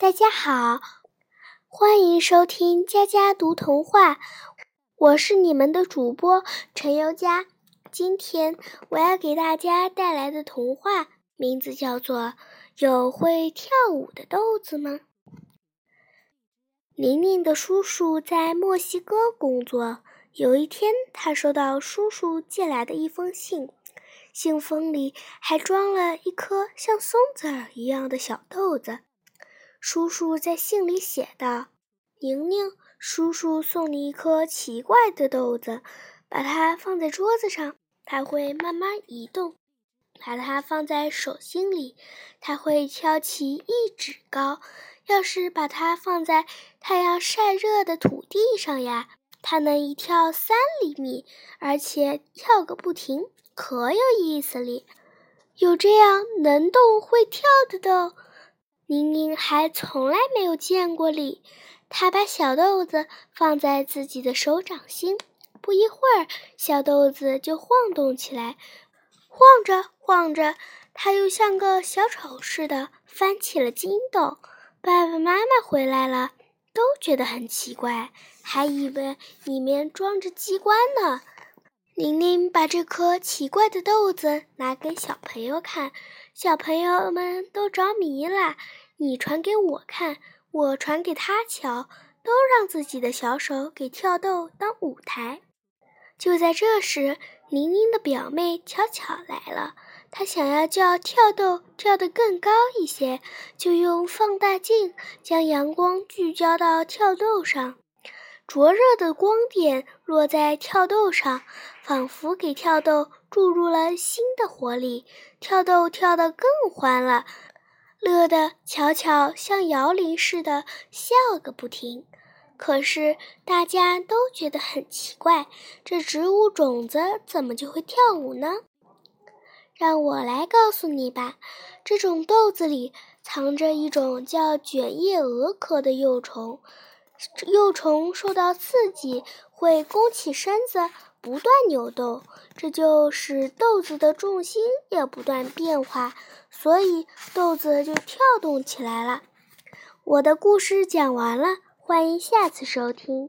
大家好，欢迎收听佳佳读童话，我是你们的主播陈优佳。今天我要给大家带来的童话名字叫做《有会跳舞的豆子吗》。宁宁的叔叔在墨西哥工作，有一天他收到叔叔寄来的一封信，信封里还装了一颗像松子儿一样的小豆子。叔叔在信里写道：“宁宁，叔叔送你一颗奇怪的豆子，把它放在桌子上，它会慢慢移动；把它放在手心里，它会跳起一指高；要是把它放在太阳晒热的土地上呀，它能一跳三厘米，而且跳个不停，可有意思哩！有这样能动会跳的豆。”宁宁还从来没有见过哩。他把小豆子放在自己的手掌心，不一会儿，小豆子就晃动起来，晃着晃着，它又像个小丑似的翻起了筋斗。爸爸妈妈回来了，都觉得很奇怪，还以为里面装着机关呢。宁宁把这颗奇怪的豆子拿给小朋友看，小朋友们都着迷了。你传给我看，我传给他瞧，都让自己的小手给跳豆当舞台。就在这时，宁宁的表妹巧巧来了，她想要叫跳豆跳得更高一些，就用放大镜将阳光聚焦到跳豆上，灼热的光点落在跳豆上，仿佛给跳豆注入了新的活力，跳豆跳得更欢了。乐得巧巧像摇铃似的笑个不停，可是大家都觉得很奇怪，这植物种子怎么就会跳舞呢？让我来告诉你吧，这种豆子里藏着一种叫卷叶蛾科的幼虫，幼虫受到刺激会弓起身子。不断扭动，这就使豆子的重心也不断变化，所以豆子就跳动起来了。我的故事讲完了，欢迎下次收听。